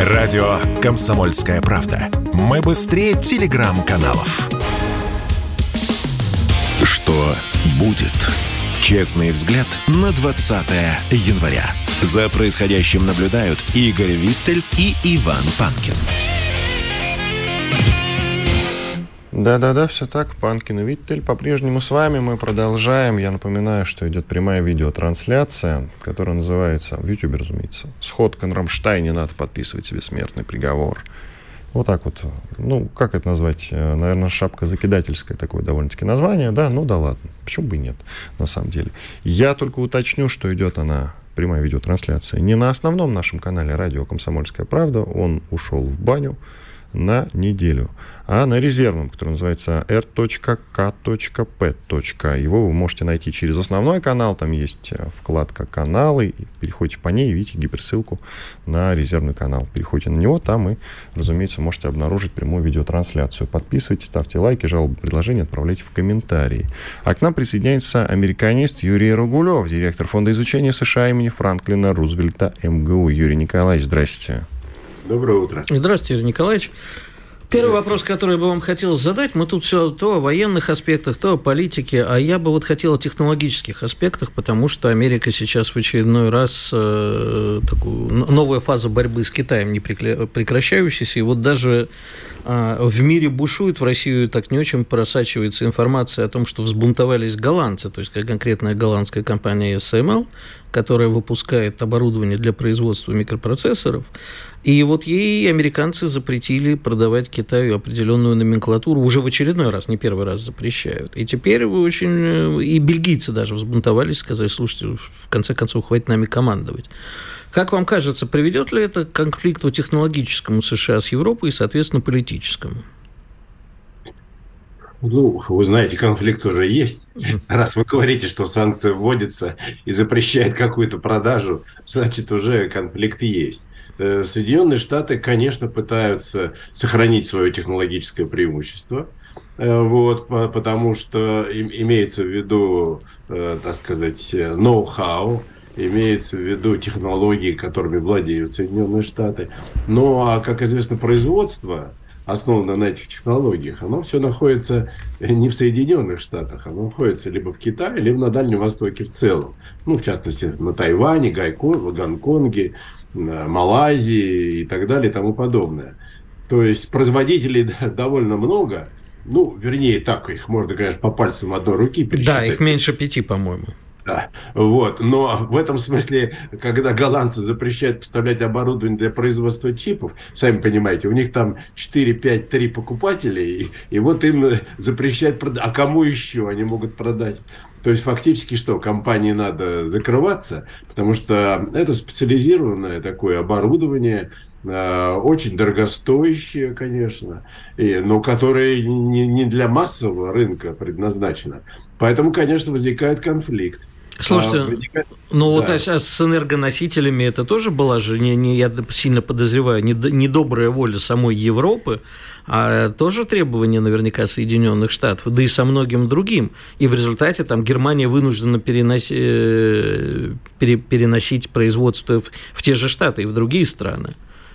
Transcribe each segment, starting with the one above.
Радио «Комсомольская правда». Мы быстрее телеграм-каналов. Что будет? Честный взгляд на 20 января. За происходящим наблюдают Игорь Виттель и Иван Панкин. Да-да-да, все так. Панкин и Виттель по-прежнему с вами. Мы продолжаем. Я напоминаю, что идет прямая видеотрансляция, которая называется, в YouTube, разумеется, «Сходка на Рамштайне, надо подписывать себе смертный приговор». Вот так вот. Ну, как это назвать? Э, Наверное, шапка закидательское такое довольно-таки название. Да, ну да ладно. Почему бы и нет, на самом деле. Я только уточню, что идет она прямая видеотрансляция не на основном нашем канале радио «Комсомольская правда». Он ушел в баню на неделю, а на резервном, который называется r.k.p. Его вы можете найти через основной канал, там есть э, вкладка «Каналы», переходите по ней, видите гиперссылку на резервный канал. Переходите на него, там и, разумеется, можете обнаружить прямую видеотрансляцию. Подписывайтесь, ставьте лайки, жалобы, предложения отправляйте в комментарии. А к нам присоединяется американист Юрий Рогулев, директор Фонда изучения США имени Франклина Рузвельта МГУ. Юрий Николаевич, здрасте. Доброе утро. Здравствуйте, Юрий Николаевич. Первый вопрос, который бы вам хотел задать, мы тут все то о военных аспектах, то о политике, а я бы вот хотел о технологических аспектах, потому что Америка сейчас в очередной раз э, такую новая фаза борьбы с Китаем не прекращающаяся, и вот даже э, в мире бушует, в Россию так не очень просачивается информация о том, что взбунтовались голландцы, то есть конкретная голландская компания SML, которая выпускает оборудование для производства микропроцессоров, и вот ей американцы запретили продавать Китаю определенную номенклатуру, уже в очередной раз, не первый раз запрещают. И теперь очень... И бельгийцы даже взбунтовались, сказали, слушайте, в конце концов, хватит нами командовать. Как вам кажется, приведет ли это к конфликту технологическому США с Европой и, соответственно, политическому? Ну, вы знаете, конфликт уже есть. Раз вы говорите, что санкции вводятся и запрещает какую-то продажу, значит, уже конфликт есть. Э, Соединенные Штаты, конечно, пытаются сохранить свое технологическое преимущество, э, вот, потому что имеется в виду, э, так сказать, ноу-хау, имеется в виду технологии, которыми владеют Соединенные Штаты. Ну, а, как известно, производство основано на этих технологиях, оно все находится не в Соединенных Штатах, оно находится либо в Китае, либо на Дальнем Востоке в целом. Ну, в частности, на Тайване, Гонконге, Малайзии и так далее и тому подобное. То есть производителей довольно много. Ну, вернее, так их можно, конечно, по пальцам одной руки пересчитать. Да, их меньше пяти, по-моему. Да, вот. Но в этом смысле, когда голландцы запрещают поставлять оборудование для производства чипов, сами понимаете, у них там 4, 5, 3 покупателей, и, и вот им запрещают продать. А кому еще они могут продать? То есть фактически что, компании надо закрываться, потому что это специализированное такое оборудование, э, очень дорогостоящее, конечно, и, но которое не, не для массового рынка предназначено. Поэтому, конечно, возникает конфликт. Слушайте, а, возникает... ну да. вот а, а с энергоносителями это тоже была же, не, не, я сильно подозреваю, недобрая воля самой Европы, а тоже требования наверняка Соединенных Штатов, да и со многим другим. И в результате там Германия вынуждена переносить, э, переносить производство в, в те же Штаты и в другие страны.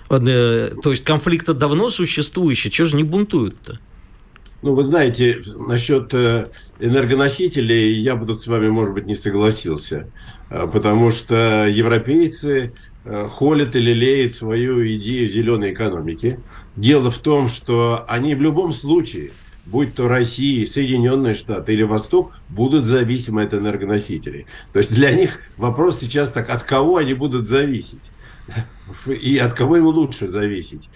Э, то есть конфликт давно существующий, чего же не бунтуют-то? Ну, вы знаете, насчет э, энергоносителей я бы тут с вами, может быть, не согласился, потому что европейцы холят и лелеют свою идею зеленой экономики – Дело в том, что они в любом случае, будь то Россия, Соединенные Штаты или Восток, будут зависимы от энергоносителей. То есть для них вопрос сейчас так, от кого они будут зависеть? И от кого им лучше зависеть?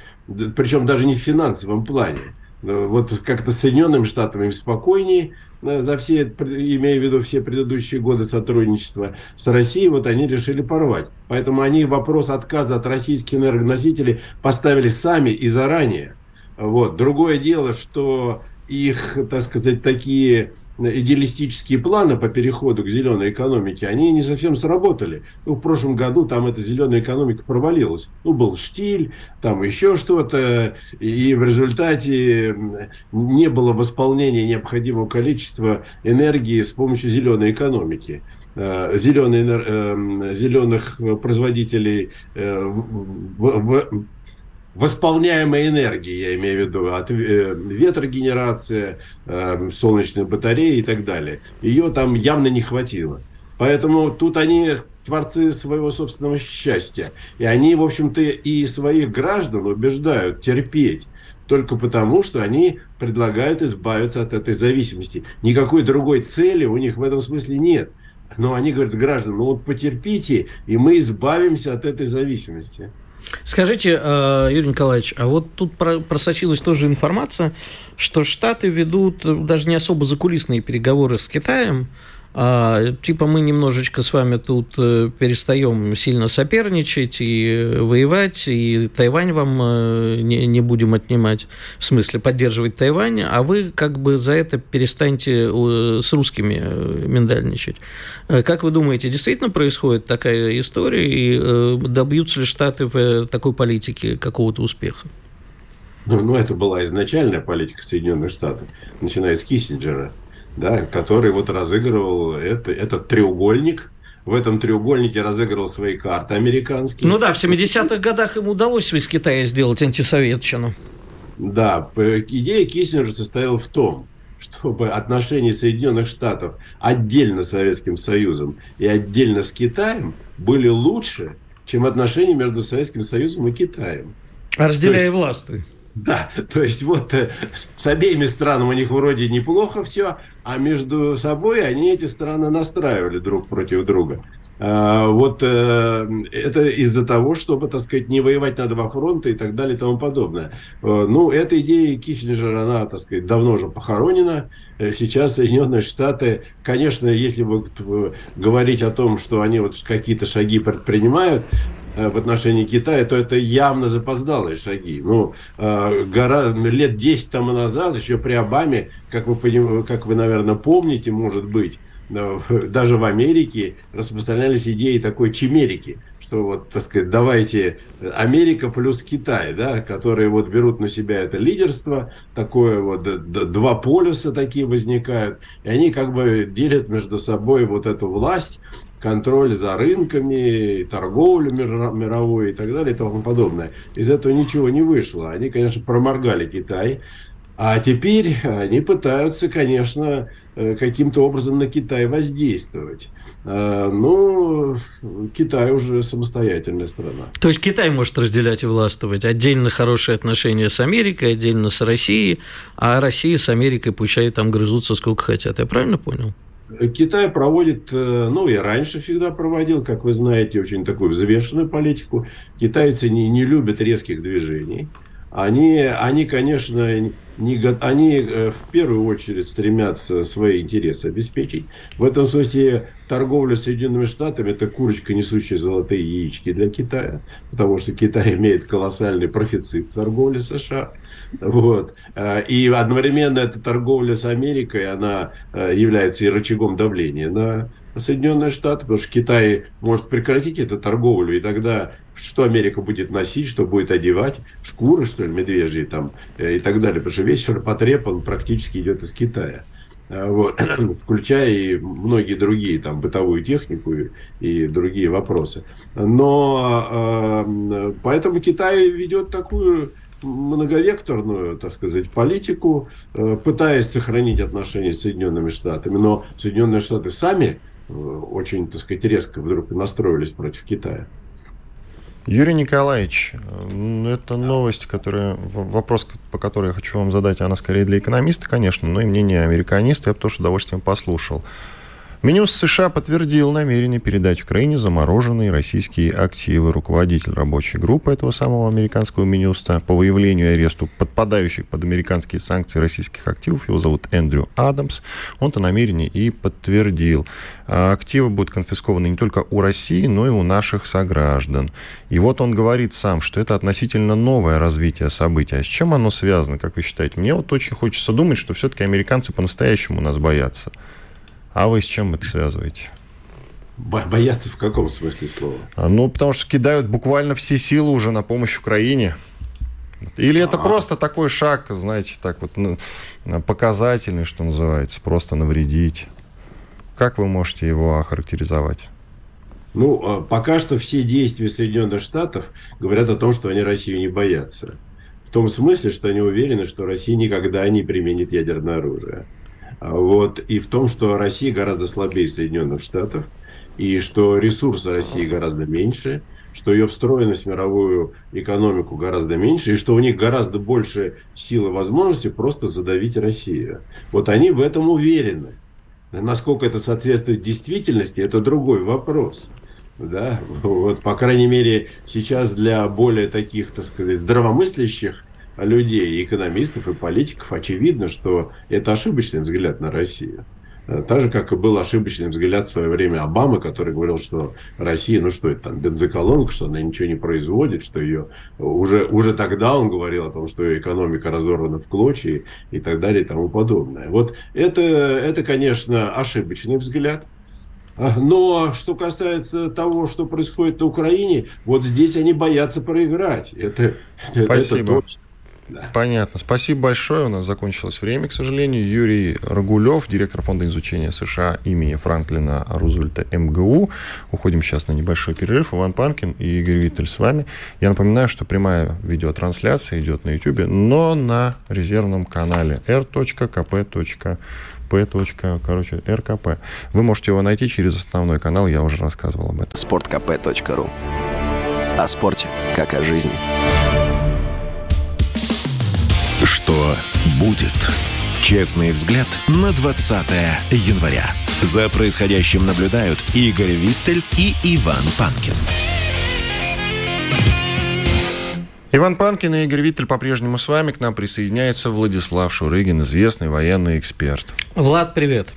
Причем даже не в финансовом плане. Вот как-то с Соединенными Штатами спокойнее, Э, за все, имея в виду все предыдущие годы сотрудничества с Россией, вот они решили порвать. Поэтому они вопрос отказа от российских энергоносителей поставили сами и заранее. Вот. Другое дело, что их, так сказать, такие идеалистические планы по переходу к зеленой экономике, они не совсем сработали. Ну, в прошлом году там эта зеленая экономика провалилась. Ну, был штиль, там еще что-то, и в результате не было восполнения необходимого количества энергии с помощью зеленой экономики э, зеленые, э, зеленых производителей э, в, в, восполняемой энергии, я имею в виду, от э, ветрогенерация, э, солнечные батареи и так далее. Ее там явно не хватило. Поэтому тут они творцы своего собственного счастья. И они, в общем-то, и своих граждан убеждают терпеть только потому, что они предлагают избавиться от этой зависимости. Никакой другой цели у них в этом смысле нет. Но они говорят, граждан, ну вот потерпите, и мы избавимся от этой зависимости. Скажите, э, Юрий Николаевич, а вот тут просочилась тоже информация, что Штаты ведут даже не особо закулисные переговоры с Китаем, а, типа мы немножечко с вами тут э, перестаем сильно соперничать и воевать, и Тайвань вам э, не, не будем отнимать, в смысле поддерживать Тайвань, а вы как бы за это перестаньте э, с русскими миндальничать. Как вы думаете, действительно происходит такая история, и добьются ли Штаты в такой политике какого-то успеха? Ну, ну, это была изначальная политика Соединенных Штатов, начиная с Киссинджера – да, который вот разыгрывал это, этот треугольник. В этом треугольнике разыгрывал свои карты американские. Ну да, в 70-х годах ему удалось из Китая сделать антисоветчину. Да, идея Киссинджера состояла в том, чтобы отношения Соединенных Штатов отдельно с Советским Союзом и отдельно с Китаем были лучше, чем отношения между Советским Союзом и Китаем. А разделяя есть, власти. Да, то есть вот э, с обеими странами у них вроде неплохо все, а между собой они эти страны настраивали друг против друга. А, вот э, это из-за того, чтобы, так сказать, не воевать на два фронта и так далее и тому подобное. Э, ну, эта идея Киссинджера, она, так сказать, давно уже похоронена. Сейчас Соединенные Штаты, конечно, если вы говорить о том, что они вот какие-то шаги предпринимают, в отношении Китая, то это явно запоздалые шаги. Ну, э, гора, лет 10 тому назад, еще при Обаме, как вы, как вы, наверное, помните, может быть, э, даже в Америке распространялись идеи такой чемерики, что вот, так сказать, давайте Америка плюс Китай, да, которые вот берут на себя это лидерство, такое вот, два полюса такие возникают, и они как бы делят между собой вот эту власть, контроль за рынками, торговлю мировой и так далее и тому подобное. Из этого ничего не вышло. Они, конечно, проморгали Китай, а теперь они пытаются, конечно, э, каким-то образом на Китай воздействовать. Э, но Китай уже самостоятельная страна. То есть Китай может разделять и властвовать. Отдельно хорошие отношения с Америкой, отдельно с Россией, а Россия с Америкой пущай там грызутся сколько хотят. Я правильно понял? Китай проводит, э, ну и раньше всегда проводил, как вы знаете, очень такую взвешенную политику. Китайцы не, не любят резких движений. Они, они конечно, не, они э, в первую очередь стремятся свои интересы обеспечить. В этом смысле торговля с Соединенными Штатами – это курочка, несущая золотые яички для Китая, потому что Китай имеет колоссальный профицит в торговле США. Вот. Э, и одновременно эта торговля с Америкой, она э, является и рычагом давления на Соединенные Штаты, потому что Китай может прекратить эту торговлю, и тогда что Америка будет носить, что будет одевать, шкуры, что ли, медвежьи там э, и так далее, потому что весь ширпотреб, он практически идет из Китая. Вот, включая и многие другие, там, бытовую технику и, и другие вопросы. Но э, поэтому Китай ведет такую многовекторную, так сказать, политику, э, пытаясь сохранить отношения с Соединенными Штатами. Но Соединенные Штаты сами э, очень, так сказать, резко вдруг настроились против Китая. Юрий Николаевич, это новость, которая, вопрос, по которой я хочу вам задать, она скорее для экономиста, конечно, но и мнение американиста я бы тоже с удовольствием послушал. Минюс США подтвердил намерение передать Украине замороженные российские активы. Руководитель рабочей группы этого самого американского Минюста по выявлению и аресту подпадающих под американские санкции российских активов, его зовут Эндрю Адамс, он это намерение и подтвердил. А активы будут конфискованы не только у России, но и у наших сограждан. И вот он говорит сам, что это относительно новое развитие событий. А с чем оно связано, как вы считаете? Мне вот очень хочется думать, что все-таки американцы по-настоящему нас боятся. А вы с чем это связываете? Боятся в каком смысле слова? А, ну, потому что кидают буквально все силы уже на помощь Украине. Или это А-а-а. просто такой шаг, знаете, так вот показательный, что называется, просто навредить. Как вы можете его охарактеризовать? Ну, а пока что все действия Соединенных Штатов говорят о том, что они Россию не боятся. В том смысле, что они уверены, что Россия никогда не применит ядерное оружие. Вот. И в том, что Россия гораздо слабее Соединенных Штатов, и что ресурсы России гораздо меньше, что ее встроенность в мировую экономику гораздо меньше, и что у них гораздо больше сил и возможностей просто задавить Россию. Вот они в этом уверены. Насколько это соответствует действительности, это другой вопрос. Да? Вот, по крайней мере, сейчас для более таких, так сказать, здравомыслящих людей, экономистов, и политиков очевидно, что это ошибочный взгляд на Россию. Э, так же, как и был ошибочный взгляд в свое время Обамы, который говорил, что Россия, ну что это там, бензоколонка, что она ничего не производит, что ее... Уже, уже тогда он говорил о том, что ее экономика разорвана в клочья и так далее и тому подобное. Вот это, это конечно, ошибочный взгляд. А, но что касается того, что происходит на Украине, вот здесь они боятся проиграть. Это, Спасибо. это точно. Да. Понятно. Спасибо большое. У нас закончилось время, к сожалению. Юрий Рагулев, директор Фонда изучения США имени Франклина Рузвельта МГУ. Уходим сейчас на небольшой перерыв. Иван Панкин и Игорь Виттель с вами. Я напоминаю, что прямая видеотрансляция идет на YouTube, но на резервном канале r.kp. P. Короче, РКП. Вы можете его найти через основной канал, я уже рассказывал об этом. sportkp.ru О спорте, как о жизни. Что будет? Честный взгляд на 20 января. За происходящим наблюдают Игорь Виттель и Иван Панкин. Иван Панкин и Игорь Виттель по-прежнему с вами. К нам присоединяется Владислав Шурыгин, известный военный эксперт. Влад, привет.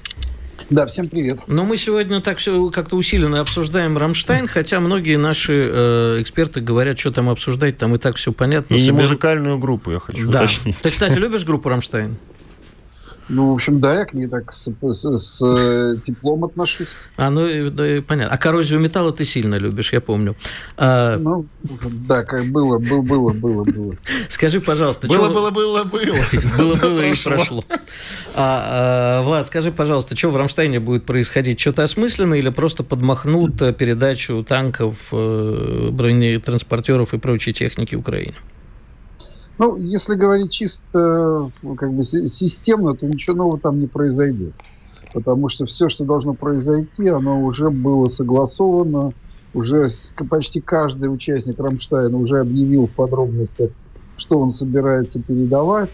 Да, всем привет. Но мы сегодня так все как-то усиленно обсуждаем Рамштайн, хотя многие наши э, эксперты говорят, что там обсуждать, там и так все понятно. И Собер... не музыкальную группу, я хочу да. уточнить. Ты, кстати, любишь группу Рамштайн? Ну, в общем, да, я к ней так с, с, с э, теплом отношусь. А, ну, да, понятно. А коррозию металла ты сильно любишь, я помню. А... Ну, да, как было, было, было, было, было. Скажи, пожалуйста... Было, было, было, было. Было, было и прошло. А, а, Влад, скажи, пожалуйста, что в Рамштайне будет происходить? Что-то осмысленное или просто подмахнут э, передачу танков, э, бронетранспортеров и прочей техники Украине? Ну, если говорить чисто как бы системно, то ничего нового там не произойдет. Потому что все, что должно произойти, оно уже было согласовано, уже почти каждый участник Рамштайна уже объявил в подробностях, что он собирается передавать,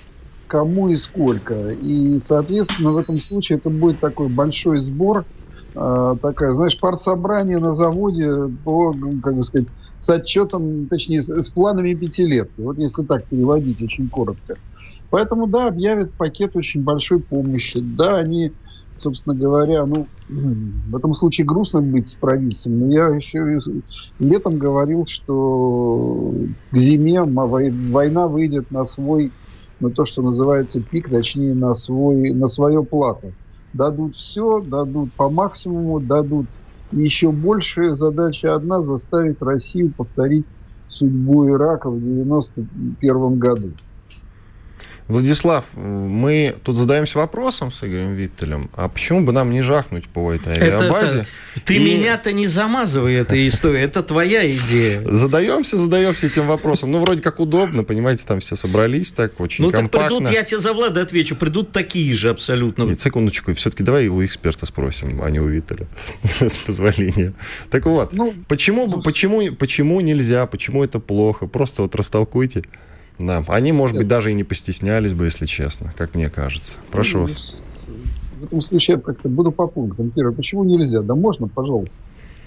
кому и сколько. И, соответственно, в этом случае это будет такой большой сбор, э, такая, знаешь, партсобрание на заводе по, как бы сказать, с отчетом, точнее, с, планами пятилетки. Вот если так переводить очень коротко. Поэтому, да, объявят пакет очень большой помощи. Да, они, собственно говоря, ну, в этом случае грустно быть с правительством, но я еще летом говорил, что к зиме война выйдет на свой, на то, что называется пик, точнее, на, свой, на свое плато. Дадут все, дадут по максимуму, дадут еще большая задача одна – заставить Россию повторить судьбу Ирака в 1991 году. Владислав, мы тут задаемся вопросом с Игорем Виттелем, а почему бы нам не жахнуть по этой авиабазе? Это, это, ты и... меня-то не замазывай этой историей, это твоя идея. Задаемся, задаемся этим вопросом. Ну, вроде как удобно, понимаете, там все собрались так, очень ну, компактно. Ну, так придут, я тебе за Влада отвечу, придут такие же абсолютно. Нет, секундочку, все-таки давай у эксперта спросим, а не у Виттеля, с позволения. Так вот, ну, почему, ну, почему, почему нельзя, почему это плохо? Просто вот растолкуйте. Да, они, может быть, даже и не постеснялись бы, если честно, как мне кажется. Прошу ну, вас. В этом случае я как-то буду по пунктам. Первое, почему нельзя? Да можно, пожалуйста.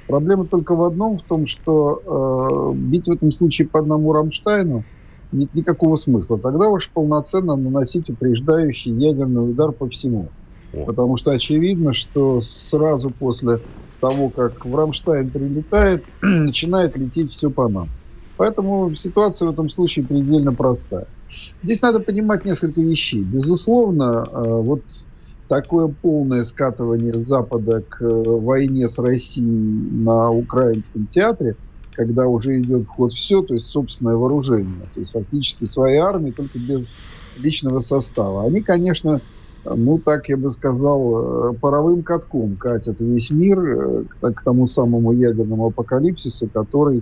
Проблема только в одном, в том, что э, бить в этом случае по одному Рамштайну нет никакого смысла. Тогда уж полноценно наносить упреждающий ядерный удар по всему. О. Потому что очевидно, что сразу после того, как в Рамштайн прилетает, начинает лететь все по нам. Поэтому ситуация в этом случае предельно простая. Здесь надо понимать несколько вещей. Безусловно, э, вот такое полное скатывание Запада к э, войне с Россией на украинском театре, когда уже идет в ход все, то есть собственное вооружение, то есть фактически своя армия, только без личного состава. Они, конечно, ну, так я бы сказал, паровым катком катят весь мир к тому самому ядерному апокалипсису, который,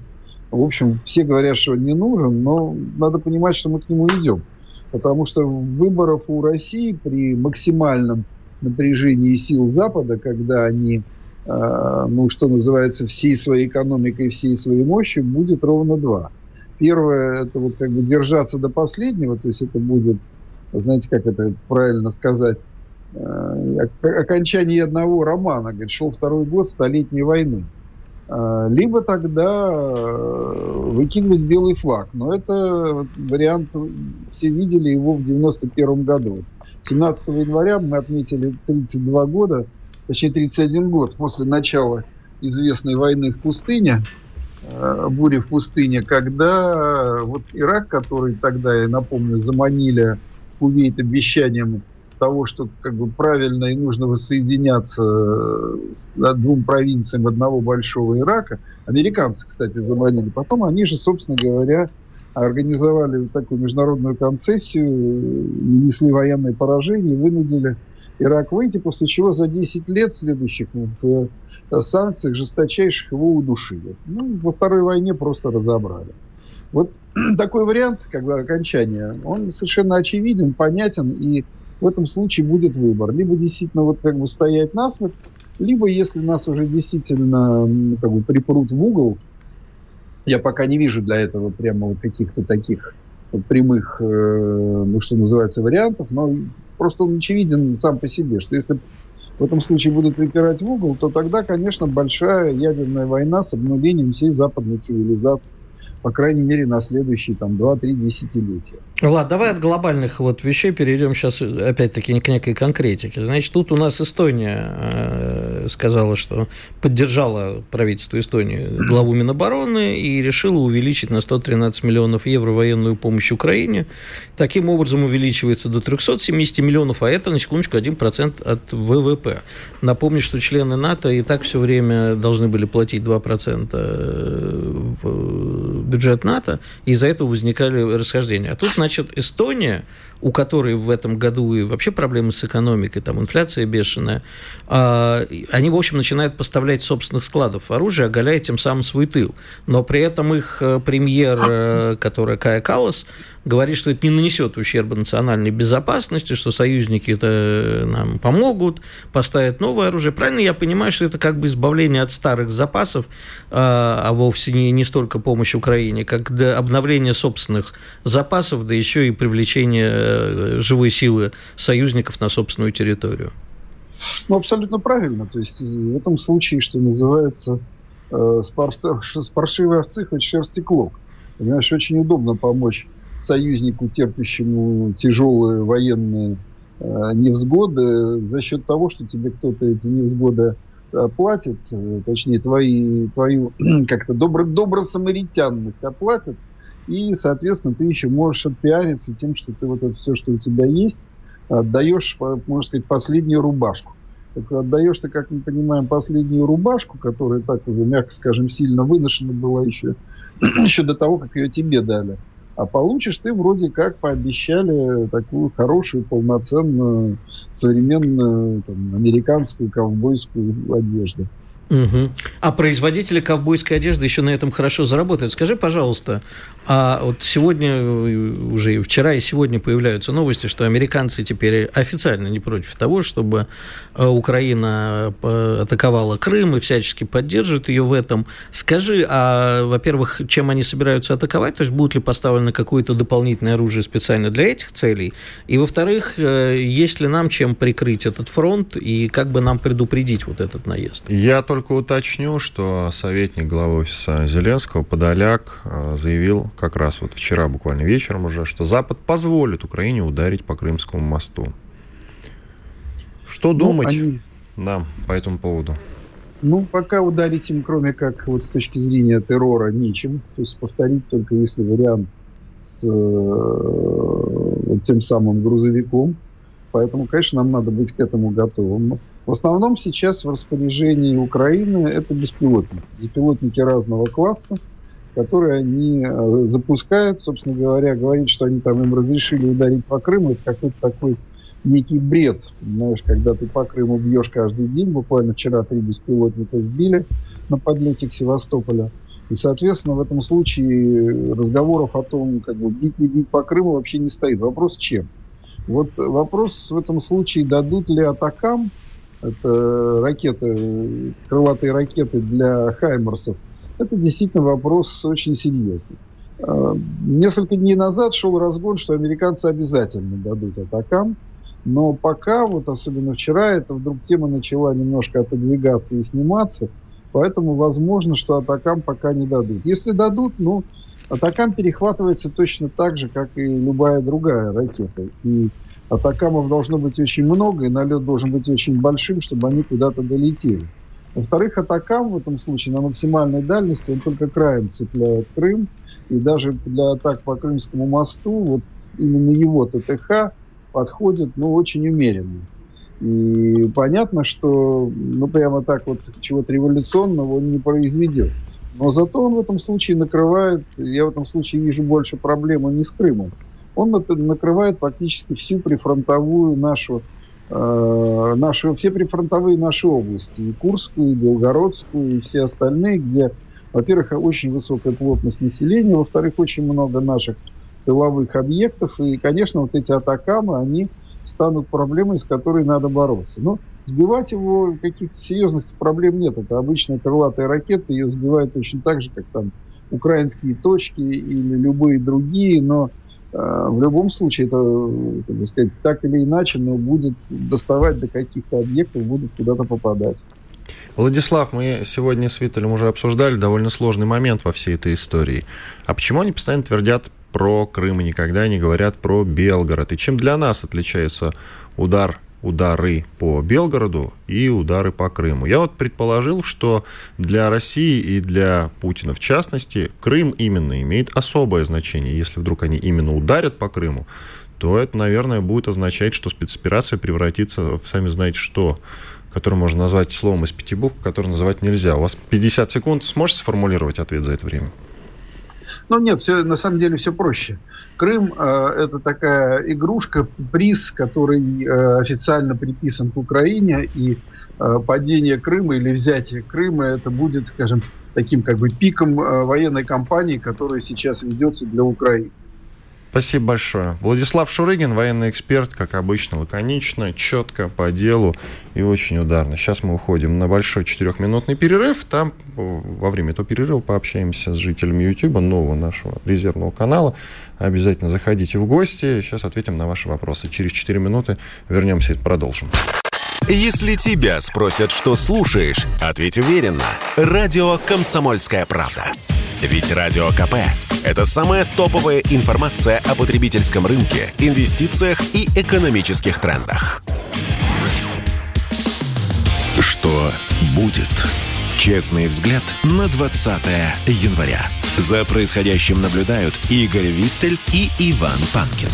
в общем, все говорят, что не нужен, но надо понимать, что мы к нему идем. Потому что выборов у России при максимальном напряжении сил Запада, когда они, э, ну, что называется, всей своей экономикой, всей своей мощью, будет ровно два. Первое, это вот как бы держаться до последнего, то есть это будет, знаете, как это правильно сказать, э, окончание одного романа, говорит, шел второй год Столетней войны. Э, либо тогда э, выкидывать белый флаг. Но это вариант, все видели его в 91 году. 17 января мы отметили 32 года, точнее 31 год после начала известной войны в пустыне, э, бури в пустыне, когда вот Ирак, который тогда, я напомню, заманили Кувейт обещанием того, что как бы правильно и нужно воссоединяться с двум провинциям одного большого Ирака, американцы, кстати, заманили. Потом они же, собственно говоря, организовали такую международную концессию, нанесли военные поражения вынудили Ирак выйти, после чего за 10 лет следующих в э, санкциях жесточайших его удушили. Ну, во Второй войне просто разобрали. Вот такой вариант, как бы окончания, он совершенно очевиден, понятен, и в этом случае будет выбор. Либо действительно вот как бы стоять насмерть, либо если нас уже действительно как бы припрут в угол, я пока не вижу для этого прямо вот каких-то таких прямых, э, ну, что называется, вариантов, но просто он очевиден сам по себе, что если в этом случае будут припирать в угол, то тогда, конечно, большая ядерная война с обнулением всей западной цивилизации по крайней мере, на следующие там 2-3 десятилетия. Влад, давай от глобальных вот вещей перейдем сейчас опять-таки к некой конкретике. Значит, тут у нас Эстония э, сказала, что поддержала правительство Эстонии главу Минобороны и решила увеличить на 113 миллионов евро военную помощь Украине. Таким образом увеличивается до 370 миллионов, а это, на секундочку, 1% от ВВП. Напомню, что члены НАТО и так все время должны были платить 2% э, в бюджет НАТО, и из-за этого возникали расхождения. А тут, значит, Эстония, у которой в этом году и вообще проблемы с экономикой, там инфляция бешеная, а, они, в общем, начинают поставлять собственных складов оружия, оголяя тем самым свой тыл. Но при этом их э, премьер, э, которая Кая Калас, говорит, что это не нанесет ущерба национальной безопасности, что союзники это э, нам помогут, поставят новое оружие. Правильно я понимаю, что это как бы избавление от старых запасов, а, а вовсе не, не столько помощь Украине, как обновление собственных запасов, да еще и привлечение э, живой силы союзников на собственную территорию. Ну, абсолютно правильно. То есть в этом случае, что называется, э, овцы хоть шерсти клок. Понимаешь, очень удобно помочь союзнику, терпящему тяжелые военные э, невзгоды, за счет того, что тебе кто-то эти невзгоды оплатит, э, точнее, твои, твою как-то добро, добросамаритянность оплатит, и, соответственно, ты еще можешь отпиариться тем, что ты вот это все, что у тебя есть, отдаешь, можно сказать, последнюю рубашку. Так отдаешь ты, как мы понимаем, последнюю рубашку, которая так уже, мягко скажем, сильно выношена была еще, еще до того, как ее тебе дали а получишь ты вроде как пообещали такую хорошую, полноценную, современную там, американскую ковбойскую одежду. Угу. А производители ковбойской одежды еще на этом хорошо заработают. Скажи, пожалуйста, а вот сегодня, уже вчера и сегодня появляются новости, что американцы теперь официально не против того, чтобы э, Украина э, атаковала Крым и всячески поддерживают ее в этом. Скажи, а, во-первых, чем они собираются атаковать, то есть будет ли поставлено какое-то дополнительное оружие специально для этих целей? И, во-вторых, э, есть ли нам чем прикрыть этот фронт и как бы нам предупредить вот этот наезд? Я только уточню, что советник главы офиса Зеленского Подоляк э, заявил как раз вот вчера буквально вечером уже, что Запад позволит Украине ударить по Крымскому мосту. Что ну, думать они... нам по этому поводу? Ну, пока ударить им, кроме как вот с точки зрения террора, нечем. То есть повторить только если вариант с э, вот тем самым грузовиком. Поэтому, конечно, нам надо быть к этому готовым. В основном сейчас в распоряжении Украины это беспилотники. Беспилотники разного класса, которые они э, запускают, собственно говоря, говорит, что они там им разрешили ударить по Крыму. Это какой-то такой некий бред, знаешь, когда ты по Крыму бьешь каждый день. Буквально вчера три беспилотника сбили на подлете к Севастополя. И, соответственно, в этом случае разговоров о том, как бы бить, не бить по Крыму вообще не стоит. Вопрос чем? Вот вопрос в этом случае, дадут ли атакам, это ракеты, крылатые ракеты для Хаймерсов, это действительно вопрос очень серьезный. А, несколько дней назад шел разгон, что американцы обязательно дадут атакам, но пока, вот особенно вчера, это вдруг тема начала немножко отодвигаться и сниматься, поэтому возможно, что атакам пока не дадут. Если дадут, ну, атакам перехватывается точно так же, как и любая другая ракета. И атакамов должно быть очень много, и налет должен быть очень большим, чтобы они куда-то долетели. Во-вторых, атакам в этом случае на максимальной дальности он только краем цепляет Крым, и даже для атак по Крымскому мосту вот именно его ТТХ подходит, ну, очень умеренно. И понятно, что, ну, прямо так вот чего-то революционного он не произведет. Но зато он в этом случае накрывает, я в этом случае вижу больше проблемы не с Крымом. Он накрывает практически всю прифронтовую нашу, э, нашу, все прифронтовые наши области, и Курскую, и Белгородскую, и все остальные, где, во-первых, очень высокая плотность населения, во-вторых, очень много наших тыловых объектов. И, конечно, вот эти атакамы, они станут проблемой, с которой надо бороться. Но сбивать его каких-то серьезных проблем нет. Это обычная крылатая ракета, ее сбивают точно так же, как там украинские точки или любые другие, но в любом случае это, как сказать, так или иначе, но будет доставать до каких-то объектов, будут куда-то попадать. Владислав, мы сегодня с Виталем уже обсуждали довольно сложный момент во всей этой истории. А почему они постоянно твердят про Крым и никогда не говорят про Белгород. И чем для нас отличается удар удары по Белгороду и удары по Крыму. Я вот предположил, что для России и для Путина в частности Крым именно имеет особое значение. Если вдруг они именно ударят по Крыму, то это, наверное, будет означать, что спецоперация превратится в, сами знаете что, которое можно назвать словом из пяти букв, которое называть нельзя. У вас 50 секунд. Сможете сформулировать ответ за это время? Ну нет, все, на самом деле все проще. Крым э, это такая игрушка, приз, который э, официально приписан к Украине, и э, падение Крыма или взятие Крыма это будет, скажем, таким как бы пиком э, военной кампании, которая сейчас ведется для Украины. Спасибо большое. Владислав Шурыгин, военный эксперт, как обычно, лаконично, четко, по делу и очень ударно. Сейчас мы уходим на большой четырехминутный перерыв. Там во время этого перерыва пообщаемся с жителями YouTube, нового нашего резервного канала. Обязательно заходите в гости. Сейчас ответим на ваши вопросы. Через 4 минуты вернемся и продолжим. Если тебя спросят, что слушаешь, ответь уверенно. Радио «Комсомольская правда». Ведь Радио КП – это самая топовая информация о потребительском рынке, инвестициях и экономических трендах. Что будет? Честный взгляд на 20 января. За происходящим наблюдают Игорь Виттель и Иван Панкин.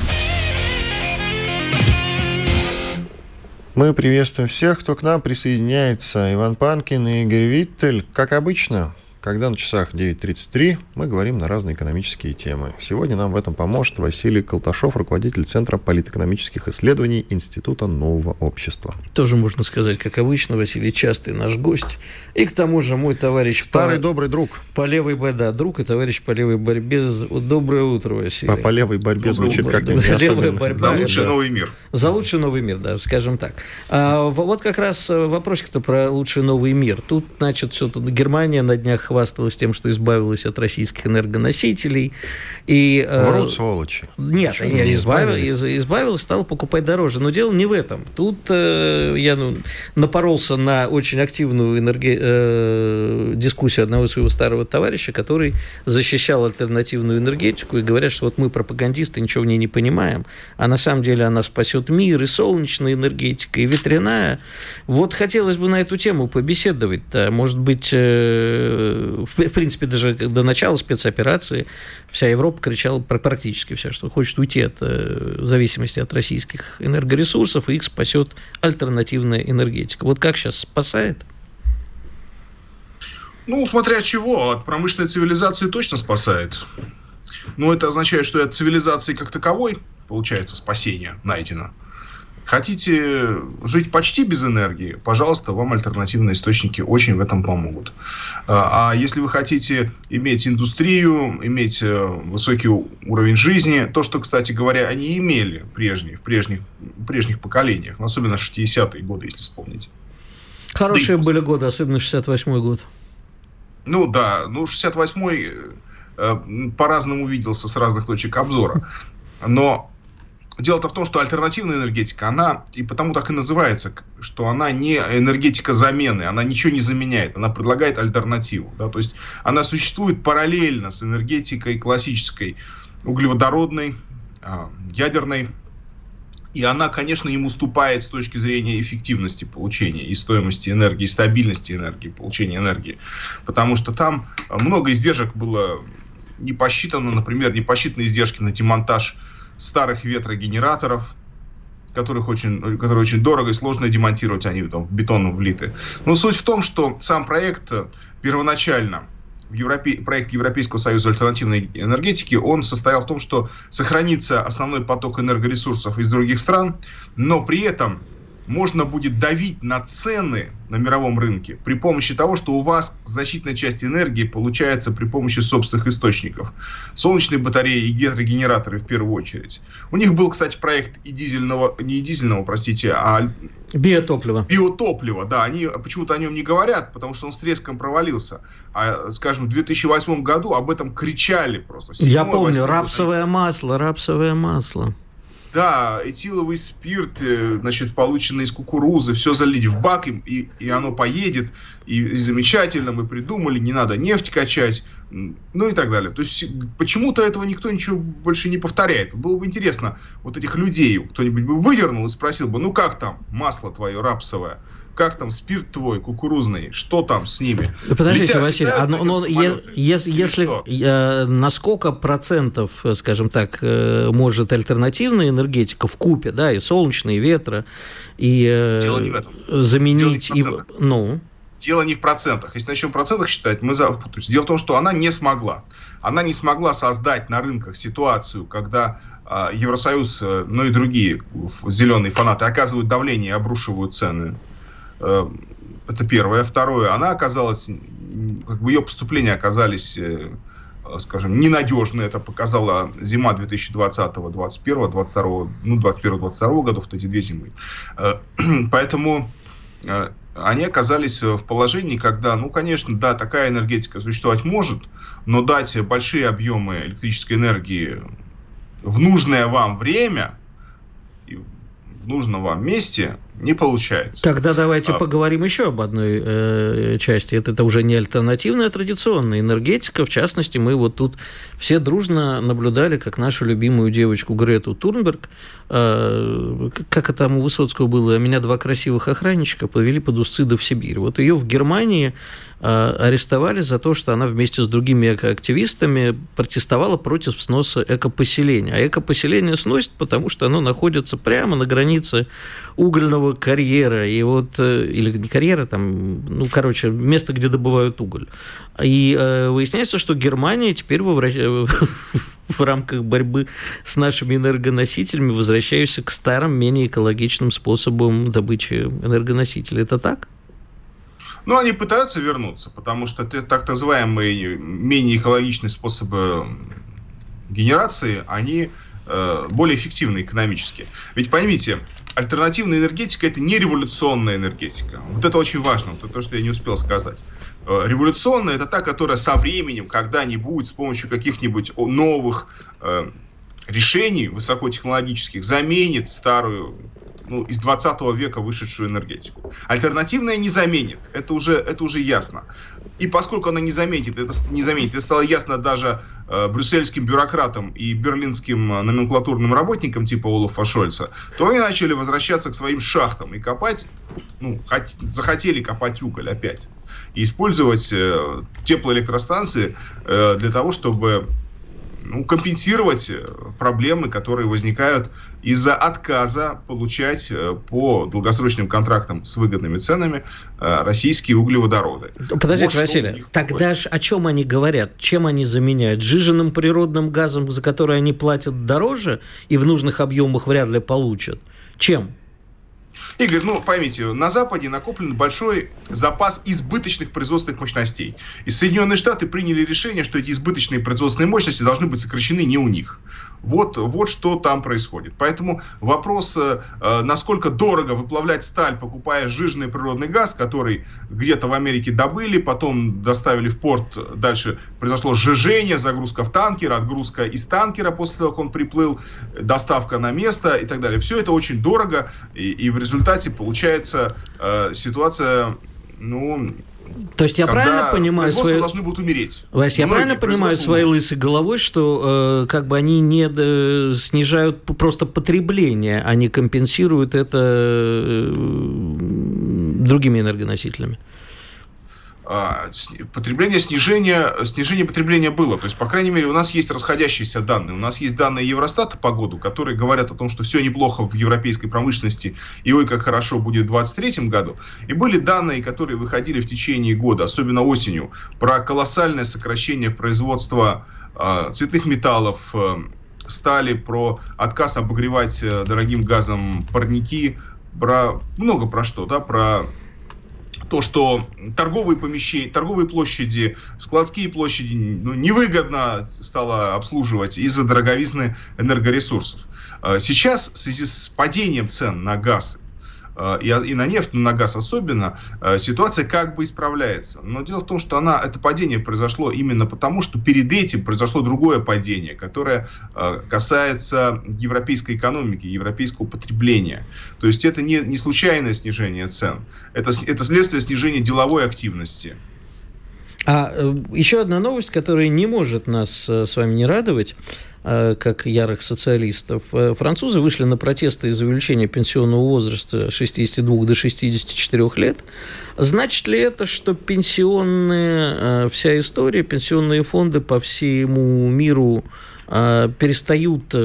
Мы приветствуем всех, кто к нам присоединяется. Иван Панкин и Игорь Виттель. Как обычно, когда на часах 9.33 мы говорим на разные экономические темы. Сегодня нам в этом поможет Василий Колташов, руководитель Центра политэкономических исследований Института нового общества. Тоже можно сказать, как обычно, Василий частый наш гость. И к тому же мой товарищ... Старый по, добрый друг. По левой борьбе, да, друг и товарищ по левой борьбе. Доброе утро, Василий. По, по левой борьбе Доброе звучит как-то не особенно. Борьба, За лучший да. новый мир. За лучший новый мир, да, скажем так. А, вот как раз э, вопросик-то про лучший новый мир. Тут, значит, все тут Германия на днях хвасталась тем, что избавилась от российских энергоносителей. И, э, Врут, сволочи. Нет, Почему не избавилась, избавилась? избавилась, стала покупать дороже. Но дело не в этом. Тут э, я ну, напоролся на очень активную энерги... э, дискуссию одного своего старого товарища, который защищал альтернативную энергетику и говорят, что вот мы пропагандисты, ничего в ней не понимаем, а на самом деле она спасет мир, и солнечная энергетика, и ветряная. Вот хотелось бы на эту тему побеседовать. -то. Может быть, э, в принципе, даже до начала спецоперации вся Европа кричала практически вся, что хочет уйти от э, зависимости от российских энергоресурсов, и их спасет альтернативная энергетика. Вот как сейчас спасает? Ну, смотря чего, от промышленной цивилизации точно спасает. Но это означает, что от цивилизации как таковой, получается, спасение найдено. Хотите жить почти без энергии, пожалуйста, вам альтернативные источники очень в этом помогут. А, а если вы хотите иметь индустрию, иметь э, высокий уровень жизни, то, что, кстати говоря, они имели прежние, в прежних, прежних поколениях, особенно 60-е годы, если вспомнить. Хорошие да были годы, особенно 68-й год. Ну да, ну 68-й э, по-разному виделся с разных точек обзора. Но Дело-то в том, что альтернативная энергетика, она и потому так и называется, что она не энергетика замены, она ничего не заменяет, она предлагает альтернативу. Да? То есть она существует параллельно с энергетикой классической, углеводородной, а, ядерной. И она, конечно, им уступает с точки зрения эффективности получения и стоимости энергии, и стабильности энергии, получения энергии. Потому что там много издержек было не посчитано, например, не посчитаны издержки на демонтаж старых ветрогенераторов, которых очень, которые очень дорого и сложно демонтировать, они там в бетон влиты. Но суть в том, что сам проект первоначально, Европе... проект Европейского союза альтернативной энергетики, он состоял в том, что сохранится основной поток энергоресурсов из других стран, но при этом можно будет давить на цены на мировом рынке при помощи того, что у вас значительная часть энергии получается при помощи собственных источников. Солнечные батареи и гидрогенераторы в первую очередь. У них был, кстати, проект и дизельного, не дизельного, простите, а Биотопливо. Биотопливо, да. Они почему-то о нем не говорят, потому что он с треском провалился. А, скажем, в 2008 году об этом кричали просто. 7, Я помню, рапсовое масло, рапсовое масло. Да, этиловый спирт, э, значит, полученный из кукурузы, все залить в бак, и, и оно поедет, и, и замечательно, мы придумали, не надо нефть качать, ну и так далее. То есть почему-то этого никто ничего больше не повторяет. Было бы интересно, вот этих людей кто-нибудь бы выдернул и спросил бы, ну как там масло твое рапсовое? Как там спирт твой кукурузный, что там с ними? Подождите, летят, Василий, летают, а, но, но е, если, если э, на сколько процентов, скажем так, э, может альтернативная энергетика в купе, да, и солнечные, и ветра, и э, заменить, и, ну, Дело не в процентах. Если начнем в процентах считать, мы запутаемся. Дело в том, что она не смогла. Она не смогла создать на рынках ситуацию, когда э, Евросоюз, э, ну и другие зеленые фанаты оказывают давление и обрушивают цены Э, это первое. Второе, она оказалась, как бы ее поступления оказались, э, скажем, ненадежны. Это показала зима 2020, 2021, 2022, ну, 2021, 2022 годов, вот эти две зимы. Э, поэтому они оказались в положении, когда, ну, конечно, да, такая энергетика существовать может, но дать большие объемы электрической энергии в нужное вам время, в нужном вам месте не получается. Тогда давайте а... поговорим еще об одной э, части. Это, это уже не альтернативная, а традиционная энергетика. В частности, мы вот тут все дружно наблюдали, как нашу любимую девочку Грету Турнберг, э, как это там у Высоцкого было, меня два красивых охранничка повели под Усцида в Сибирь. Вот ее в Германии э, арестовали за то, что она вместе с другими экоактивистами протестовала против сноса экопоселения. А экопоселение сносит, потому что оно находится прямо на границе угольного карьера, и вот, э, или не карьера, там, ну, короче, место, где добывают уголь. И э, выясняется, что Германия теперь в рамках борьбы с нашими энергоносителями возвращается к старым, менее экологичным способам добычи энергоносителей. Это так? Ну, они пытаются вернуться, потому что так называемые менее экологичные способы генерации, они э, более эффективны экономически. Ведь поймите, альтернативная энергетика это не революционная энергетика. Вот это очень важно, вот это то, что я не успел сказать. Э, революционная это та, которая со временем когда-нибудь с помощью каких-нибудь новых э, решений высокотехнологических заменит старую ну, из 20 века вышедшую энергетику. Альтернативная не заменит, это уже, это уже ясно. И поскольку она не заметит, это не заметит, это стало ясно даже э, брюссельским бюрократам и берлинским э, номенклатурным работникам типа Олафа Шольца, то они начали возвращаться к своим шахтам и копать, ну, хот- захотели копать уголь опять. И использовать э, теплоэлектростанции э, для того, чтобы ну, компенсировать э, проблемы, которые возникают из-за отказа получать э, по долгосрочным контрактам с выгодными ценами э, российские углеводороды. Подождите, вот Василий, тогда ж о чем они говорят? Чем они заменяют? Жиженным природным газом, за который они платят дороже и в нужных объемах вряд ли получат? Чем? Игорь, ну поймите, на Западе накоплен большой запас избыточных производственных мощностей. И Соединенные Штаты приняли решение, что эти избыточные производственные мощности должны быть сокращены не у них. Вот, вот что там происходит. Поэтому вопрос, э, насколько дорого выплавлять сталь, покупая жирный природный газ, который где-то в Америке добыли, потом доставили в порт, дальше произошло сжижение, загрузка в танкер, отгрузка из танкера после того, как он приплыл, доставка на место и так далее. Все это очень дорого, и, и в результате получается э, ситуация, ну, то есть я правильно понимаю свои... должны будут умереть. Вась, я правильно понимаю своей лысой головой, что э, как бы они не э, снижают просто потребление, они компенсируют это э, другими энергоносителями? А, потребление, снижение, снижение потребления было. То есть, по крайней мере, у нас есть расходящиеся данные. У нас есть данные Евростата по году, которые говорят о том, что все неплохо в европейской промышленности, и ой, как хорошо будет в 2023 году. И были данные, которые выходили в течение года, особенно осенью, про колоссальное сокращение производства э, цветных металлов, э, стали, про отказ обогревать э, дорогим газом парники, про много про что, да, про то, что торговые помещения, торговые площади, складские площади ну, невыгодно стало обслуживать из-за дороговизны энергоресурсов. А сейчас в связи с падением цен на газ и, и на нефть, на газ особенно, э, ситуация как бы исправляется. Но дело в том, что она, это падение произошло именно потому, что перед этим произошло другое падение, которое э, касается европейской экономики, европейского потребления. То есть это не, не случайное снижение цен, это, это следствие снижения деловой активности. А еще одна новость, которая не может нас с вами не радовать. Э, как ярых социалистов. Э, французы вышли на протесты из-за увеличения пенсионного возраста 62 до 64 лет. Значит ли это, что пенсионная э, вся история, пенсионные фонды по всему миру перестают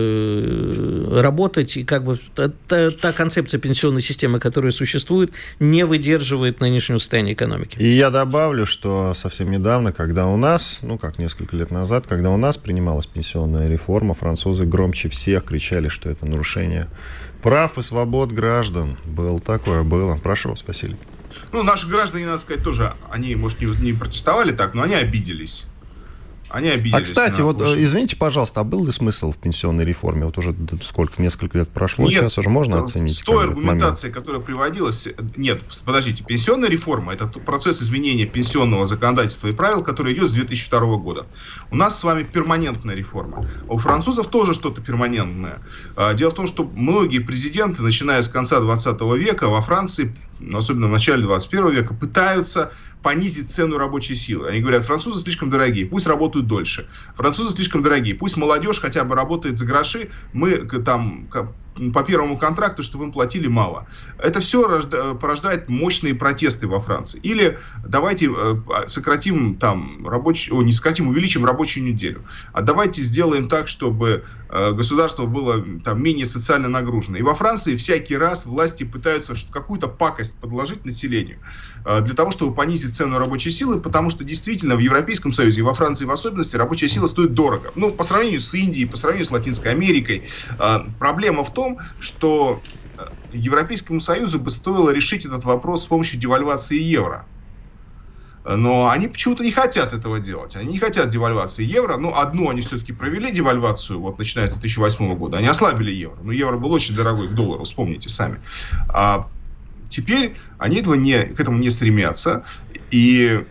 работать, и как бы та, та, та концепция пенсионной системы, которая существует, не выдерживает нынешнего состояния экономики. И я добавлю, что совсем недавно, когда у нас, ну как несколько лет назад, когда у нас принималась пенсионная реформа, французы громче всех кричали, что это нарушение прав и свобод граждан. Было такое, было. Прошу вас, Василий. Ну, наши граждане, надо сказать, тоже, они, может, не, не протестовали так, но они обиделись. Они обиделись. А, кстати, вот, э, извините, пожалуйста, а был ли смысл в пенсионной реформе? Вот уже сколько, несколько лет прошло, нет, сейчас уже можно оценить? С той аргументацией, которая приводилась... Нет, подождите, пенсионная реформа – это процесс изменения пенсионного законодательства и правил, который идет с 2002 года. У нас с вами перманентная реформа. А у французов тоже что-то перманентное. А, дело в том, что многие президенты, начиная с конца 20 века, во Франции особенно в начале 21 века, пытаются понизить цену рабочей силы. Они говорят, французы слишком дорогие, пусть работают дольше. Французы слишком дорогие, пусть молодежь хотя бы работает за гроши, мы там по первому контракту, чтобы им платили мало. Это все порождает мощные протесты во Франции. Или давайте э, сократим там рабочий, о, не сократим, увеличим рабочую неделю. А давайте сделаем так, чтобы э, государство было там менее социально нагружено. И во Франции всякий раз власти пытаются какую-то пакость подложить населению э, для того, чтобы понизить цену рабочей силы, потому что действительно в Европейском Союзе и во Франции в особенности рабочая сила стоит дорого. Ну, по сравнению с Индией, по сравнению с Латинской Америкой. Проблема в том, том, что э, Европейскому Союзу бы стоило решить этот вопрос с помощью девальвации евро. Но они почему-то не хотят этого делать. Они не хотят девальвации евро. Ну, одну они все-таки провели девальвацию, вот начиная с 2008 года. Они ослабили евро. Но евро был очень дорогой к доллару, вспомните сами. А теперь они этого не, к этому не стремятся. И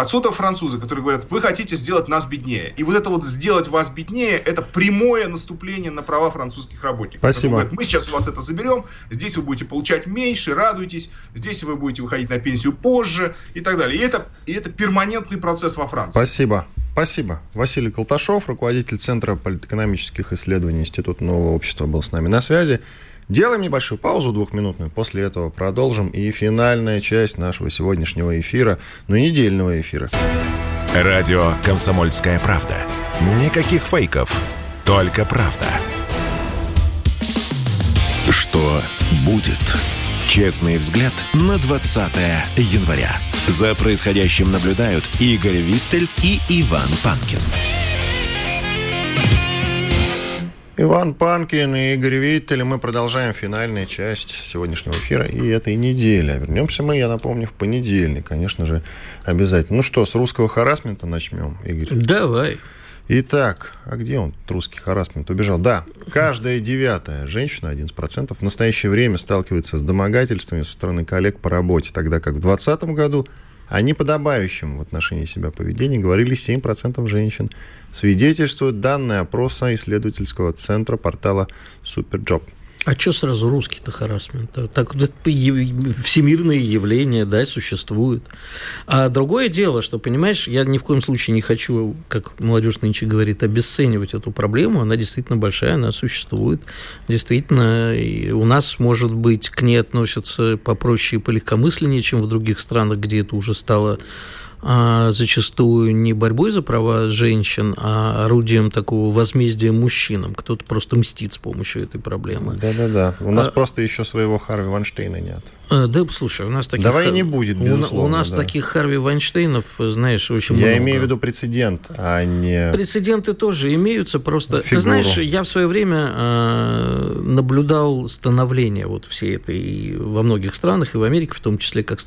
Отсюда французы, которые говорят, вы хотите сделать нас беднее. И вот это вот сделать вас беднее, это прямое наступление на права французских работников. Спасибо. Говорят, мы сейчас у вас это заберем, здесь вы будете получать меньше, радуйтесь, здесь вы будете выходить на пенсию позже и так далее. И это, и это перманентный процесс во Франции. Спасибо. Спасибо. Василий Колташов, руководитель Центра политэкономических исследований Института нового общества, был с нами на связи. Делаем небольшую паузу двухминутную, после этого продолжим. И финальная часть нашего сегодняшнего эфира, ну недельного эфира. Радио «Комсомольская правда». Никаких фейков, только правда. Что будет? Честный взгляд на 20 января. За происходящим наблюдают Игорь Виттель и Иван Панкин. Иван Панкин и Игорь Виттель. Мы продолжаем финальную часть сегодняшнего эфира и этой недели. Вернемся мы, я напомню, в понедельник, конечно же, обязательно. Ну что, с русского харасмента начнем, Игорь? Давай. Итак, а где он, русский харасмент, убежал? Да, каждая девятая женщина, 11%, в настоящее время сталкивается с домогательствами со стороны коллег по работе, тогда как в 2020 году о неподобающем в отношении себя поведении говорили 7% женщин. Свидетельствуют данные опроса исследовательского центра портала Superjob. А что сразу русский-то харасмент? Так это всемирное явление, да, существует. А другое дело, что, понимаешь, я ни в коем случае не хочу, как молодежь нынче говорит, обесценивать эту проблему. Она действительно большая, она существует. Действительно, у нас, может быть, к ней относятся попроще и полегкомысленнее, чем в других странах, где это уже стало зачастую не борьбой за права женщин, а орудием такого возмездия мужчинам. Кто-то просто мстит с помощью этой проблемы. Да-да-да. У нас а... просто еще своего Харви Ванштейна нет. А, да, слушай, у нас таких... Давай не будет, безусловно. У, у нас да. таких Харви Вайнштейнов, знаешь, очень я много. Я имею в виду прецедент, а не... Прецеденты тоже имеются, просто... Фигуру. Ты знаешь, я в свое время э, наблюдал становление вот всей этой во многих странах, и в Америке в том числе, как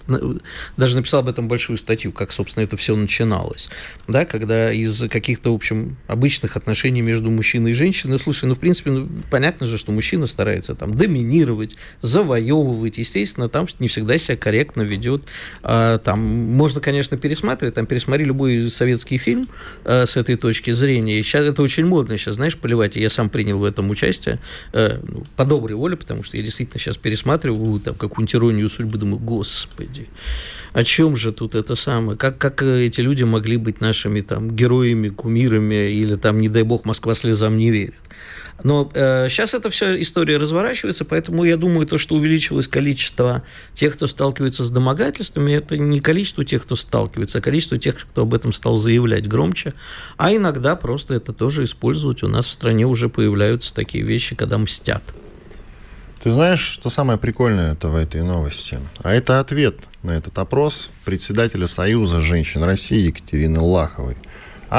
даже написал об этом большую статью, как, собственно, это все начиналось. Да, когда из каких-то, в общем, обычных отношений между мужчиной и женщиной, слушай, ну, в принципе, ну, понятно же, что мужчина старается там доминировать, завоевывать, естественно, там не всегда себя корректно ведет. А, там можно, конечно, пересматривать, там пересмотри любой советский фильм а, с этой точки зрения. Сейчас это очень модно сейчас, знаешь, поливать. Я сам принял в этом участие а, по доброй воле, потому что я действительно сейчас пересматриваю там какую-нибудь иронию судьбы, думаю, господи, о чем же тут это самое? Как, как эти люди могли быть нашими там героями, кумирами или там, не дай бог, Москва слезам не верит? Но э, сейчас эта вся история разворачивается, поэтому я думаю, то, что увеличилось количество тех, кто сталкивается с домогательствами, это не количество тех, кто сталкивается, а количество тех, кто об этом стал заявлять громче. А иногда просто это тоже использовать. У нас в стране уже появляются такие вещи, когда мстят. Ты знаешь, что самое прикольное это в этой новости? А это ответ на этот опрос председателя Союза женщин России Екатерины Лаховой –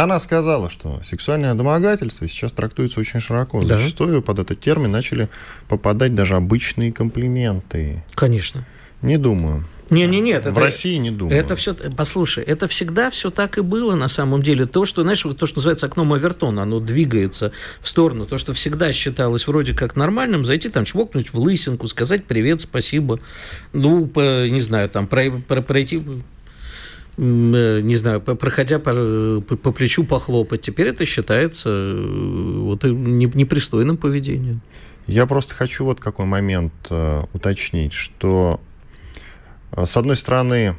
она сказала, что сексуальное домогательство сейчас трактуется очень широко. Да. Зачастую под этот термин начали попадать даже обычные комплименты. Конечно. Не думаю. Не, не, нет. В это, России не думаю. Это все, послушай, это всегда все так и было на самом деле. То, что, знаешь, то, что называется окном Авертона, оно двигается в сторону. То, что всегда считалось вроде как нормальным, зайти там чмокнуть в лысинку, сказать привет, спасибо. Ну, по, не знаю, там пройти Э, не знаю, проходя по, по, плечу похлопать. Теперь это считается э, вот, непристойным поведением. Я просто хочу вот какой момент э, уточнить, что э, с одной стороны,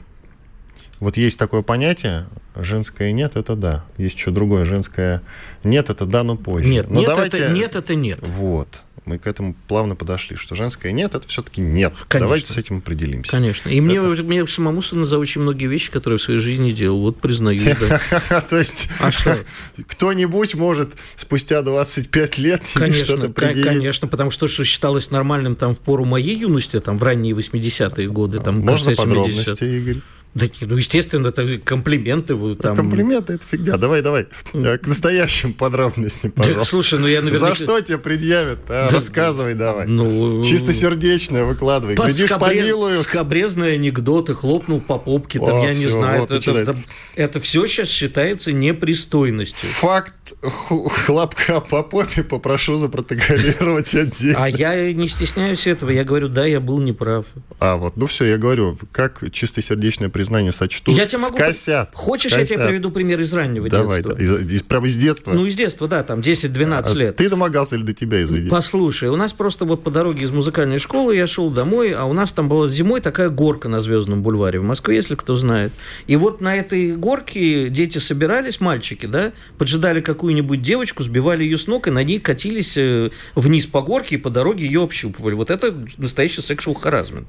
вот есть такое понятие, женское нет, это да. Есть еще другое, женское нет, это да, но позже. Нет, но нет, давайте... это, нет, это нет. Вот мы к этому плавно подошли, что женское нет, это все-таки нет. Конечно. Давайте с этим определимся. Конечно. И мне, это... мне самому стыдно за очень многие вещи, которые я в своей жизни делал. Вот признаю. То есть а что? кто-нибудь может спустя 25 лет тебе что-то предъявить? Конечно, потому что что считалось нормальным там в пору моей юности, там в ранние 80-е годы, там Можно подробности, Игорь? Да, ну, естественно, это комплименты. Там... Комплименты – это фигня. Давай, давай. К настоящим подробностям, пожалуйста. Да, слушай, ну я наверняка... За что тебе предъявят? А, да, Рассказывай давай. Ну... Чистосердечное выкладывай. Глядишь, скобре... помилуют. Скобрезные анекдоты, хлопнул по попке, там, О, я все, не знаю. Вот, это, это, это все сейчас считается непристойностью. Факт хлопка по попе попрошу запротоколировать отдельно. А я не стесняюсь этого. Я говорю, да, я был неправ. А, вот, ну все, я говорю, как чистосердечное признание признание сочтут, я тебе могу... скосят. Хочешь, скосят. я тебе приведу пример из раннего Давай, детства? Да. Из, из, прямо из детства? Ну, из детства, да, там 10-12 а, лет. Ты домогался или до тебя извини? Послушай, у нас просто вот по дороге из музыкальной школы я шел домой, а у нас там была зимой такая горка на Звездном бульваре в Москве, если кто знает. И вот на этой горке дети собирались, мальчики, да, поджидали какую-нибудь девочку, сбивали ее с ног, и на ней катились э, вниз по горке и по дороге ее общупывали. Вот это настоящий sexual harassment.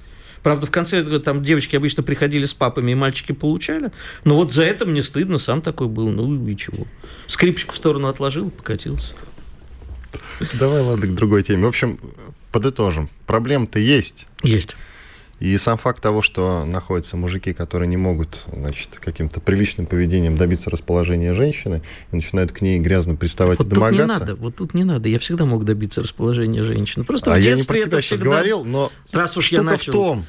Правда, в конце там девочки обычно приходили с папами, и мальчики получали. Но вот за это мне стыдно, сам такой был. Ну и чего. Скрипочку в сторону отложил, покатился. Давай, ладно, к другой теме. В общем, подытожим. Проблем-то есть. Есть. И сам факт того, что находятся мужики, которые не могут, значит, каким-то приличным поведением добиться расположения женщины и начинают к ней грязно приставать вот и домогаться. Тут не надо, вот тут не надо. Я всегда мог добиться расположения женщины. Просто а в я не детстве про тебя это сейчас всегда... говорил, но Раз уж я начал... в том,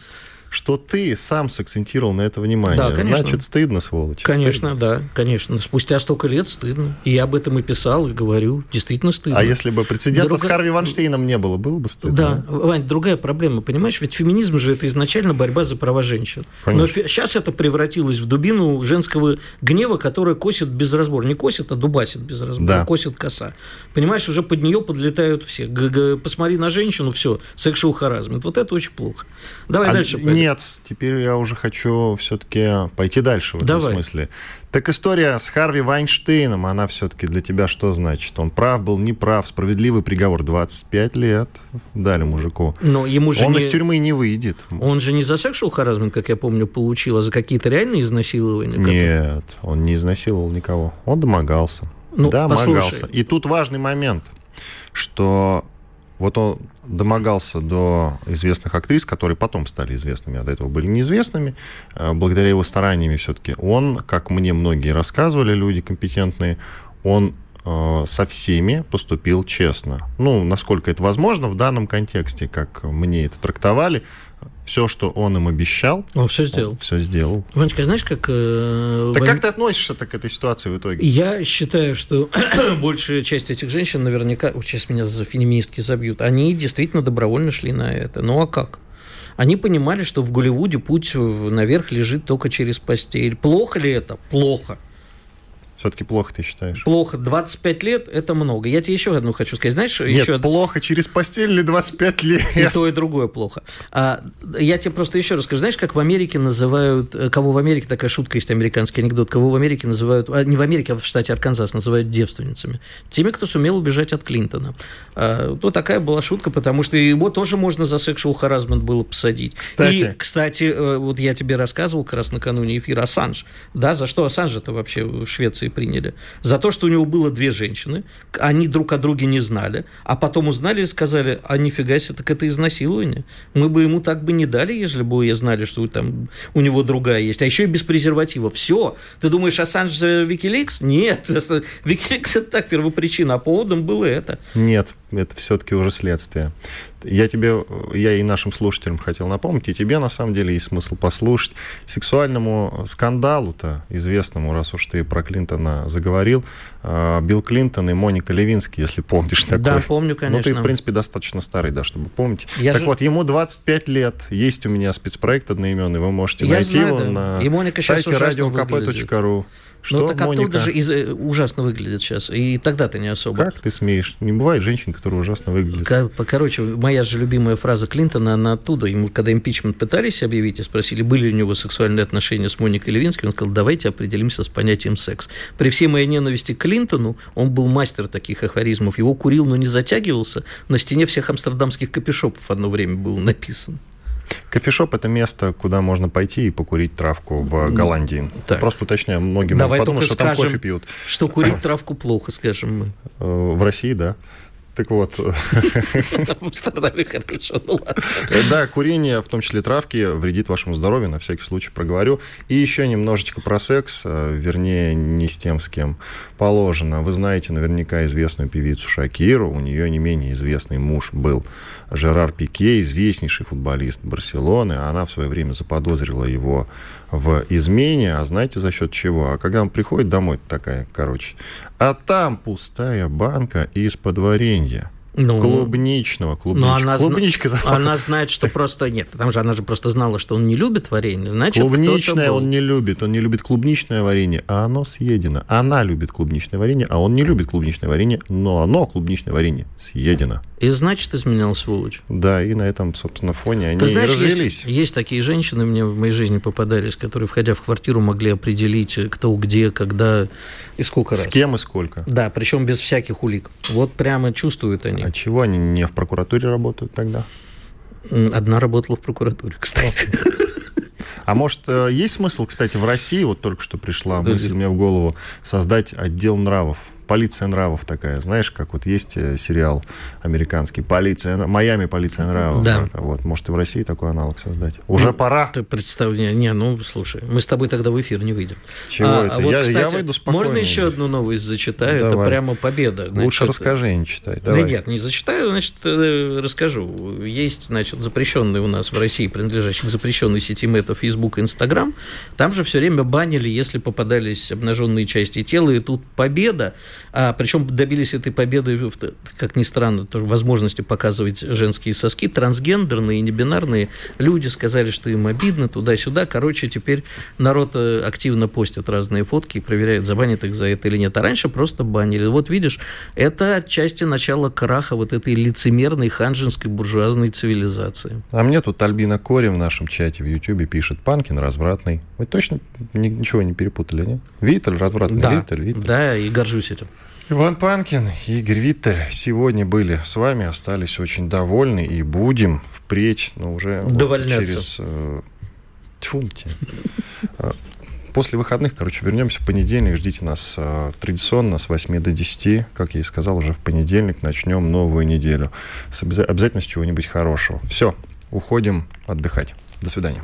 что ты сам сакцентировал на это внимание. Да, конечно. Значит, стыдно, сволочь. Конечно, стыдно. да, конечно. Спустя столько лет стыдно. И я об этом и писал, и говорю. Действительно стыдно. А если бы прецедента Друга- с Харви Ванштейном не было, было бы стыдно? Да, Вань, другая проблема, понимаешь? Ведь феминизм же это изначально борьба за права женщин. Конечно. Но сейчас это превратилось в дубину женского гнева, которая косит без разбора. Не косит, а дубасит без разбора. Да. Косит коса. Понимаешь, уже под нее подлетают все. Г- г- Посмотри на женщину, все, sexual harassment. Вот это очень плохо. Давай А дальше. пойдем. Нет, теперь я уже хочу все-таки пойти дальше в этом Давай. смысле. Так история с Харви Вайнштейном, она все-таки для тебя что значит? Он прав был, не прав, справедливый приговор 25 лет дали мужику. Но ему же Он не... из тюрьмы не выйдет. Он же не за sexual harassment, как я помню, получил, а за какие-то реальные изнасилования. Нет, он не изнасиловал никого. Он домогался. Ну, домогался. послушай. И тут важный момент, что вот он домогался до известных актрис, которые потом стали известными, а до этого были неизвестными, э, благодаря его стараниями все-таки. Он, как мне многие рассказывали, люди компетентные, он э, со всеми поступил честно. Ну, насколько это возможно в данном контексте, как мне это трактовали, все, что он им обещал, Он все сделал. все сделал. Ванечка, знаешь, как... э, Так Вань- как ты относишься к этой ситуации в итоге? Я считаю, что большая часть этих женщин наверняка, вот сейчас меня за феминистки забьют, они действительно добровольно шли на это. Ну а как? Они понимали, что в Голливуде путь наверх лежит только через постель. Плохо ли это? Плохо. Все-таки плохо ты считаешь? Плохо. 25 лет – это много. Я тебе еще одну хочу сказать. Знаешь, Нет, еще плохо через постель или 25 И лет? то, и другое плохо. А, я тебе просто еще расскажу. Знаешь, как в Америке называют... э, Кого в Америке, такая шутка есть, американский анекдот, кого в Америке называют... а, не в Америке, а в штате Арканзас называют девственницами. Теми, кто сумел убежать от Клинтона. А, то такая была шутка, потому что его тоже можно за sexual harassment было посадить. Кстати. И, кстати, э, вот я тебе рассказывал как раз накануне эфира Ассанж. Да, за что Ассанжа-то вообще в Швеции приняли? За то, что у него было две женщины, они друг о друге не знали, а потом узнали и сказали, а нифига себе, так это изнасилование. Мы бы ему так бы не дали, если бы я знали, что там у него другая есть. А еще и без презерватива. Все. Ты думаешь, Ассанж за Викиликс? Нет. Викиликс это так первопричина, а поводом было это. Нет, это все-таки уже следствие. Я тебе, я и нашим слушателям хотел напомнить, и тебе на самом деле есть смысл послушать. Сексуальному скандалу-то, известному, раз уж ты про Клинтона заговорил, э, Билл Клинтон и Моника Левинский, если помнишь такой. Да, помню, Ну, ты, конечно. в принципе, достаточно старый, да, чтобы помнить. Я так же- вот, ему 25 лет. Есть у меня спецпроект одноименный, вы можете Я найти знаю, его да. на И Моника сайте radiokp.ru. Что, ну, так Моника? оттуда же из- э, ужасно выглядит сейчас. И тогда-то не особо. Как ты смеешь? Не бывает женщин, которые ужасно выглядят. Короче, моя же любимая фраза Клинтона, она оттуда. Ему, когда импичмент пытались объявить и спросили, были ли у него сексуальные отношения с Моникой Левински, он сказал, давайте определимся с понятием секс. При всей моей ненависти к Клинтону, он был мастер таких афоризмов. Его курил, но не затягивался. На стене всех амстердамских копишопов одно время было написано. Кофешоп это место, куда можно пойти и покурить травку в Голландии. Так. Просто уточняю, многие могут Давай подумать, только что там скажем, кофе пьют. что курить травку плохо, скажем мы. Э, В России, да. Так вот, В Амстердаме хорошо, ну ладно. да, курение, в том числе травки, вредит вашему здоровью, на всякий случай проговорю. И еще немножечко про секс, э, вернее, не с тем, с кем положено. Вы знаете наверняка известную певицу Шакиру, у нее не менее известный муж был Жерар Пике, известнейший футболист Барселоны. Она в свое время заподозрила его в измене, а знаете за счет чего? А когда он приходит домой, такая, короче, а там пустая банка из-под варенья. деньги Ну, Клубничного, Но клубничка. она, зна- Клубничка запах. она знает, что просто... Нет, там же она же просто знала, что он не любит варенье. Значит, Клубничное он не любит. Он не любит клубничное варенье, а оно съедено. Она любит клубничное варенье, а он не любит клубничное варенье, но оно, клубничное варенье, съедено. И значит, изменял сволочь. Да, и на этом, собственно, фоне они Ты и знаешь, развелись. есть, есть такие женщины, мне в моей жизни попадались, которые, входя в квартиру, могли определить, кто где, когда и сколько раз. С кем и сколько? Да, причем без всяких улик. Вот прямо чувствуют они. А чего они не в прокуратуре работают тогда? Одна работала в прокуратуре, кстати. А может, э, есть смысл, кстати, в России, вот только что пришла мысль мне в голову, создать отдел нравов полиция нравов такая, знаешь, как вот есть э, сериал американский «Полиция», «Майами. Полиция нравов». Да. Вот, может, и в России такой аналог создать. Уже ну, пора. Ты представь, не, не, ну, слушай, мы с тобой тогда в эфир не выйдем. Чего а, это? А вот, я, кстати, я выйду спокойно. Можно еще одну новость зачитаю? Давай. Это прямо победа. Значит, Лучше расскажи, не читай. Давай. Да нет, не зачитаю, значит, э, расскажу. Есть, значит, запрещенный у нас в России, принадлежащий к запрещенной сети мета Facebook и Instagram. Там же все время банили, если попадались обнаженные части тела, и тут победа. А, причем добились этой победы, как ни странно, тоже возможности показывать женские соски. Трансгендерные и небинарные люди сказали, что им обидно туда-сюда. Короче, теперь народ э, активно постит разные фотки и проверяет, забанит их за это или нет. А раньше просто банили. Вот видишь, это отчасти начало краха вот этой лицемерной ханжинской буржуазной цивилизации. А мне тут Альбина Кори в нашем чате в Ютьюбе пишет, Панкин развратный. Вы точно ничего не перепутали, нет? Виттель развратный, да, Виттель, Виттель. Да, и горжусь этим. Иван Панкин и Игорь Виттель сегодня были с вами, остались очень довольны и будем впредь, но уже вот через... Э, тьфу, э, После выходных, короче, вернемся в понедельник. Ждите нас э, традиционно с 8 до 10. Как я и сказал, уже в понедельник начнем новую неделю. С обяза- обязательно с чего-нибудь хорошего. Все, уходим отдыхать. До свидания.